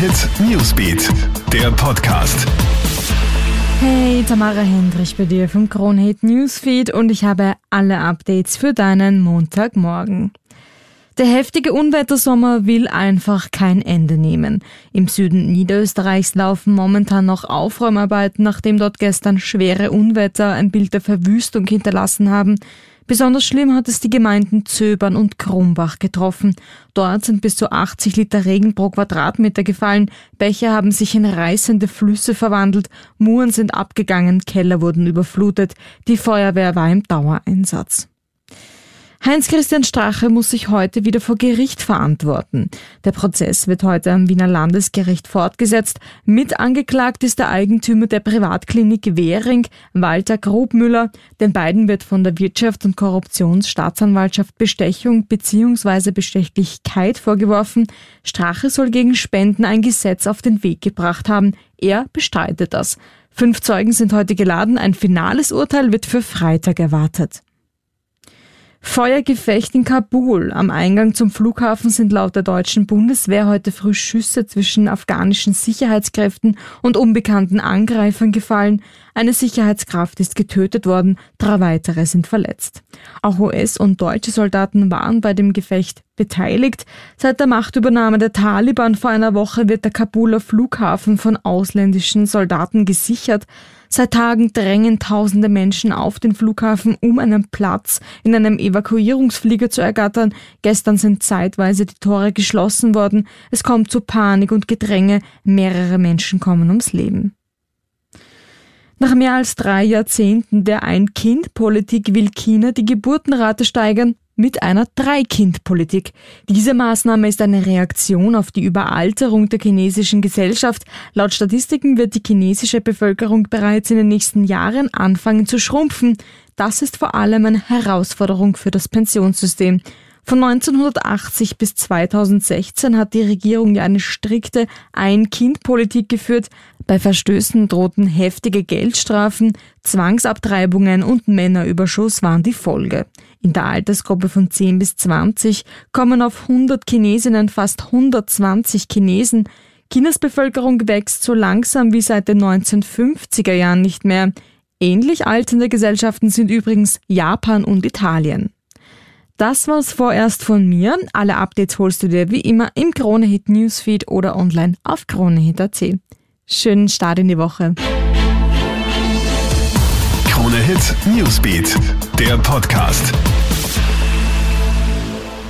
Hit Newsbeat, der Podcast. Hey, Tamara Hendrich bei dir vom Kronhit Newsfeed und ich habe alle Updates für deinen Montagmorgen. Der heftige Unwettersommer will einfach kein Ende nehmen. Im Süden Niederösterreichs laufen momentan noch Aufräumarbeiten, nachdem dort gestern schwere Unwetter ein Bild der Verwüstung hinterlassen haben. Besonders schlimm hat es die Gemeinden Zöbern und Krumbach getroffen. Dort sind bis zu 80 Liter Regen pro Quadratmeter gefallen, Bäche haben sich in reißende Flüsse verwandelt, Muren sind abgegangen, Keller wurden überflutet, die Feuerwehr war im Dauereinsatz. Heinz-Christian Strache muss sich heute wieder vor Gericht verantworten. Der Prozess wird heute am Wiener Landesgericht fortgesetzt. Mit angeklagt ist der Eigentümer der Privatklinik Währing, Walter Grobmüller. Den beiden wird von der Wirtschafts- und Korruptionsstaatsanwaltschaft Bestechung bzw. Bestechlichkeit vorgeworfen. Strache soll gegen Spenden ein Gesetz auf den Weg gebracht haben. Er bestreitet das. Fünf Zeugen sind heute geladen. Ein finales Urteil wird für Freitag erwartet. Feuergefecht in Kabul. Am Eingang zum Flughafen sind laut der deutschen Bundeswehr heute früh Schüsse zwischen afghanischen Sicherheitskräften und unbekannten Angreifern gefallen. Eine Sicherheitskraft ist getötet worden, drei weitere sind verletzt. Auch US- und deutsche Soldaten waren bei dem Gefecht beteiligt. Seit der Machtübernahme der Taliban vor einer Woche wird der Kabuler Flughafen von ausländischen Soldaten gesichert. Seit Tagen drängen tausende Menschen auf den Flughafen, um einen Platz in einem Evakuierungsflieger zu ergattern. Gestern sind zeitweise die Tore geschlossen worden. Es kommt zu Panik und Gedränge. Mehrere Menschen kommen ums Leben. Nach mehr als drei Jahrzehnten der Ein-Kind-Politik will China die Geburtenrate steigern mit einer Drei-Kind-Politik. Diese Maßnahme ist eine Reaktion auf die Überalterung der chinesischen Gesellschaft. Laut Statistiken wird die chinesische Bevölkerung bereits in den nächsten Jahren anfangen zu schrumpfen. Das ist vor allem eine Herausforderung für das Pensionssystem. Von 1980 bis 2016 hat die Regierung ja eine strikte Ein-Kind-Politik geführt. Bei Verstößen drohten heftige Geldstrafen, Zwangsabtreibungen und Männerüberschuss waren die Folge. In der Altersgruppe von 10 bis 20 kommen auf 100 Chinesinnen fast 120 Chinesen. Chinas Bevölkerung wächst so langsam wie seit den 1950er Jahren nicht mehr. Ähnlich alternde Gesellschaften sind übrigens Japan und Italien. Das war's vorerst von mir. Alle Updates holst du dir wie immer im Kronehit Newsfeed oder online auf kronehit.at. Schönen Start in die Woche. Kronehit Newsbeat, der Podcast.